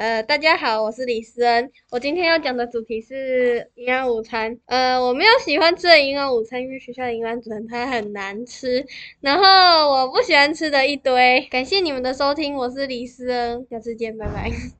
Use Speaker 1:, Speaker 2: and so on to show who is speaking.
Speaker 1: 呃，大家好，我是李思恩。我今天要讲的主题是营养午餐。呃，我没有喜欢吃的营养午餐，因为学校的营养午餐它很难吃。然后我不喜欢吃的一堆。感谢你们的收听，我是李思恩，下次见，拜拜。